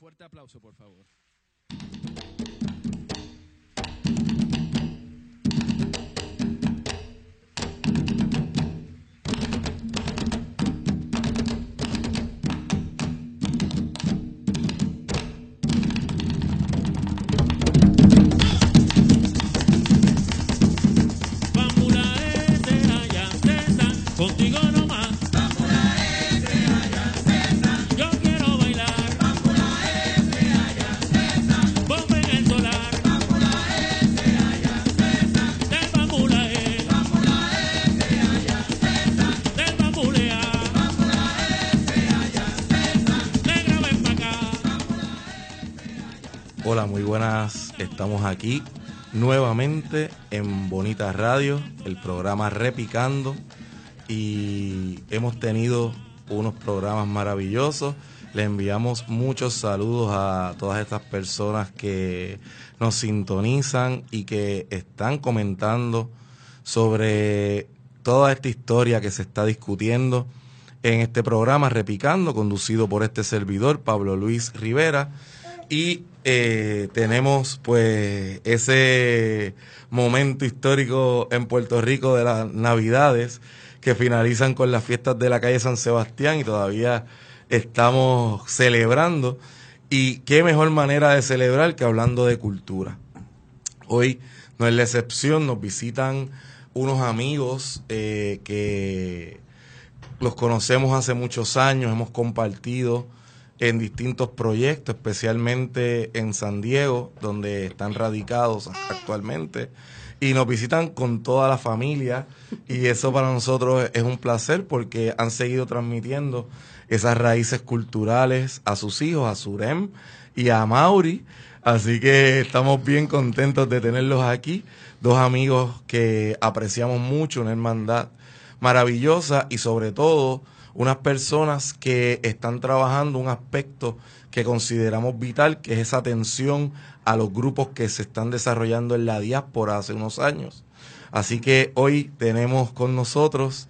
Fuerte aplauso, por favor. Hola, muy buenas. Estamos aquí nuevamente en Bonita Radio, el programa Repicando. Y hemos tenido unos programas maravillosos. Le enviamos muchos saludos a todas estas personas que nos sintonizan y que están comentando sobre toda esta historia que se está discutiendo en este programa Repicando, conducido por este servidor, Pablo Luis Rivera. Y eh, tenemos pues ese momento histórico en Puerto Rico de las Navidades que finalizan con las fiestas de la calle San Sebastián y todavía estamos celebrando. Y qué mejor manera de celebrar que hablando de cultura. Hoy no es la excepción, nos visitan unos amigos eh, que los conocemos hace muchos años, hemos compartido en distintos proyectos, especialmente en San Diego, donde están radicados actualmente, y nos visitan con toda la familia, y eso para nosotros es un placer porque han seguido transmitiendo esas raíces culturales a sus hijos, a Surem y a Mauri, así que estamos bien contentos de tenerlos aquí, dos amigos que apreciamos mucho, una hermandad maravillosa y sobre todo unas personas que están trabajando un aspecto que consideramos vital, que es esa atención a los grupos que se están desarrollando en la diáspora hace unos años. Así que hoy tenemos con nosotros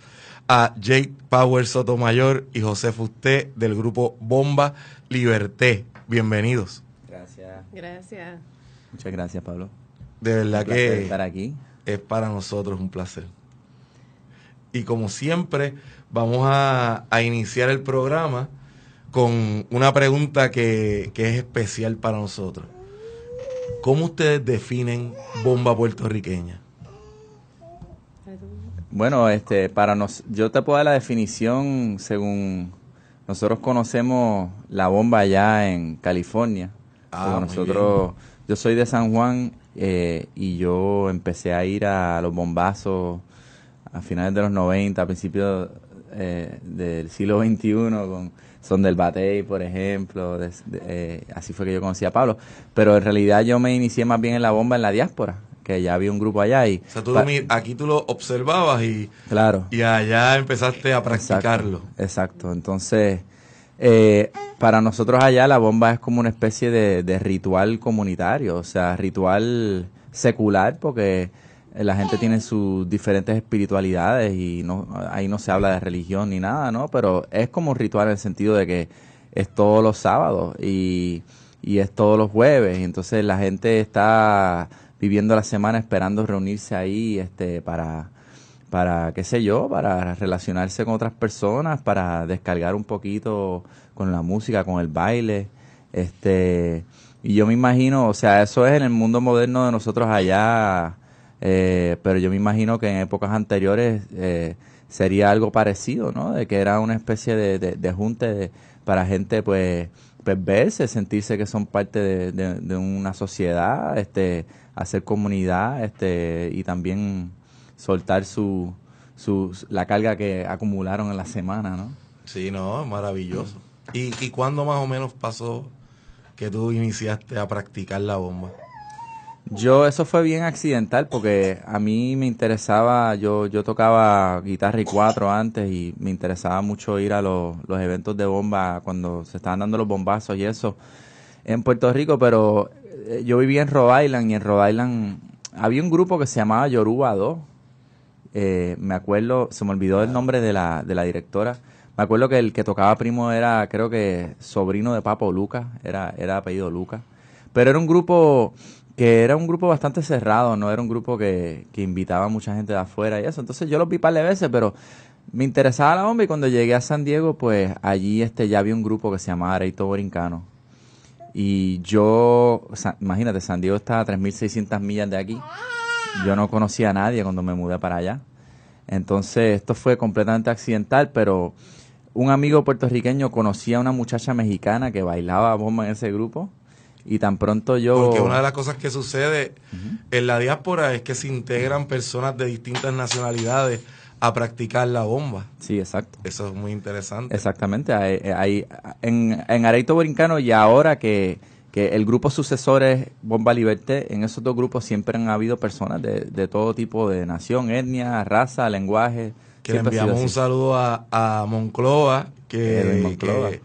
a Jake Power Sotomayor y José Fusté del grupo Bomba Liberté. Bienvenidos. Gracias. Gracias. Muchas gracias, Pablo. De verdad Un que estar aquí. es para nosotros un placer. Y como siempre, vamos a, a iniciar el programa con una pregunta que, que es especial para nosotros. ¿Cómo ustedes definen bomba puertorriqueña? Bueno, este, para nos, yo te puedo dar la definición según nosotros conocemos la bomba allá en California. Ah, nosotros, yo soy de San Juan eh, y yo empecé a ir a los bombazos a finales de los 90, a principios eh, del siglo XXI, con Son del Batey, por ejemplo. de- eh, así fue que yo conocí a Pablo. Pero en realidad yo me inicié más bien en la bomba en la diáspora, que ya había un grupo allá y... O sea, tú aquí tú lo observabas y, Claro. y allá empezaste a practicarlo. Exacto, exacto. Entonces, eh, para nosotros allá la bomba es como una especie de, de ritual comunitario, o sea, ritual secular, porque la gente tiene sus diferentes espiritualidades y no, ahí no se habla de religión ni nada, ¿no? Pero es como un ritual en el sentido de que es todos los sábados y, y es todos los jueves, y entonces la gente está viviendo la semana esperando reunirse ahí este, para para, qué sé yo, para relacionarse con otras personas, para descargar un poquito con la música, con el baile. Este, y yo me imagino, o sea, eso es en el mundo moderno de nosotros allá, eh, pero yo me imagino que en épocas anteriores eh, sería algo parecido, ¿no? De que era una especie de, de, de junte para gente, pues, pues, verse, sentirse que son parte de, de- de una sociedad, este, hacer comunidad, este, y también soltar su, su, la carga que acumularon en la semana, ¿no? Sí, no, maravilloso. ¿Y, ¿Y cuándo más o menos pasó que tú iniciaste a practicar la bomba? Yo, eso fue bien accidental porque a mí me interesaba, yo, yo tocaba guitarra y cuatro antes y me interesaba mucho ir a los, los eventos de bomba cuando se estaban dando los bombazos y eso en Puerto Rico, pero eh, yo vivía en Rhode Island y en Rhode Island había un grupo que se llamaba Yoruba 2. Eh, me acuerdo, se me olvidó el nombre de la, de la directora. Me acuerdo que el que tocaba primo era, creo que, sobrino de Papo Lucas, era, era apellido Lucas. Pero era un grupo que era un grupo bastante cerrado, no era un grupo que, que invitaba a mucha gente de afuera y eso. Entonces yo los vi par de veces, pero me interesaba la bomba y cuando llegué a San Diego, pues allí este ya había un grupo que se llamaba Areito Borincano. Y yo, imagínate, San Diego está a 3.600 millas de aquí. Yo no conocía a nadie cuando me mudé para allá. Entonces, esto fue completamente accidental, pero un amigo puertorriqueño conocía a una muchacha mexicana que bailaba bomba en ese grupo. Y tan pronto yo... Porque una de las cosas que sucede en la diáspora es que se integran personas de distintas nacionalidades a practicar la bomba. Sí, exacto. Eso es muy interesante. Exactamente. Hay, hay- en, en Areito Borincano y ahora que, que el grupo sucesor es Bomba Liberté, en esos dos grupos siempre han habido personas de, de todo tipo de nación, etnia, raza, lenguaje. Que le enviamos un saludo a, a Monclova, que, Edwin Monclova. que,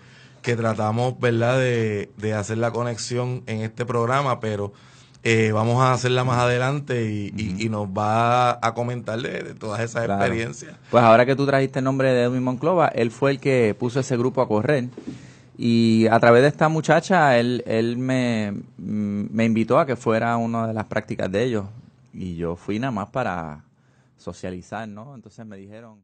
que tratamos, ¿verdad?, de, de hacer la conexión en este programa, pero eh, vamos a hacerla más adelante y, y- y nos va a comentar de, de todas esas Claro. experiencias. Pues ahora que tú trajiste el nombre de Edwin Monclova, él fue el que puso ese grupo a correr. Y a través de esta muchacha, él, él me, mm, me invitó a que fuera una de las prácticas de ellos. Y yo fui nada más para socializar, ¿no? Entonces me dijeron...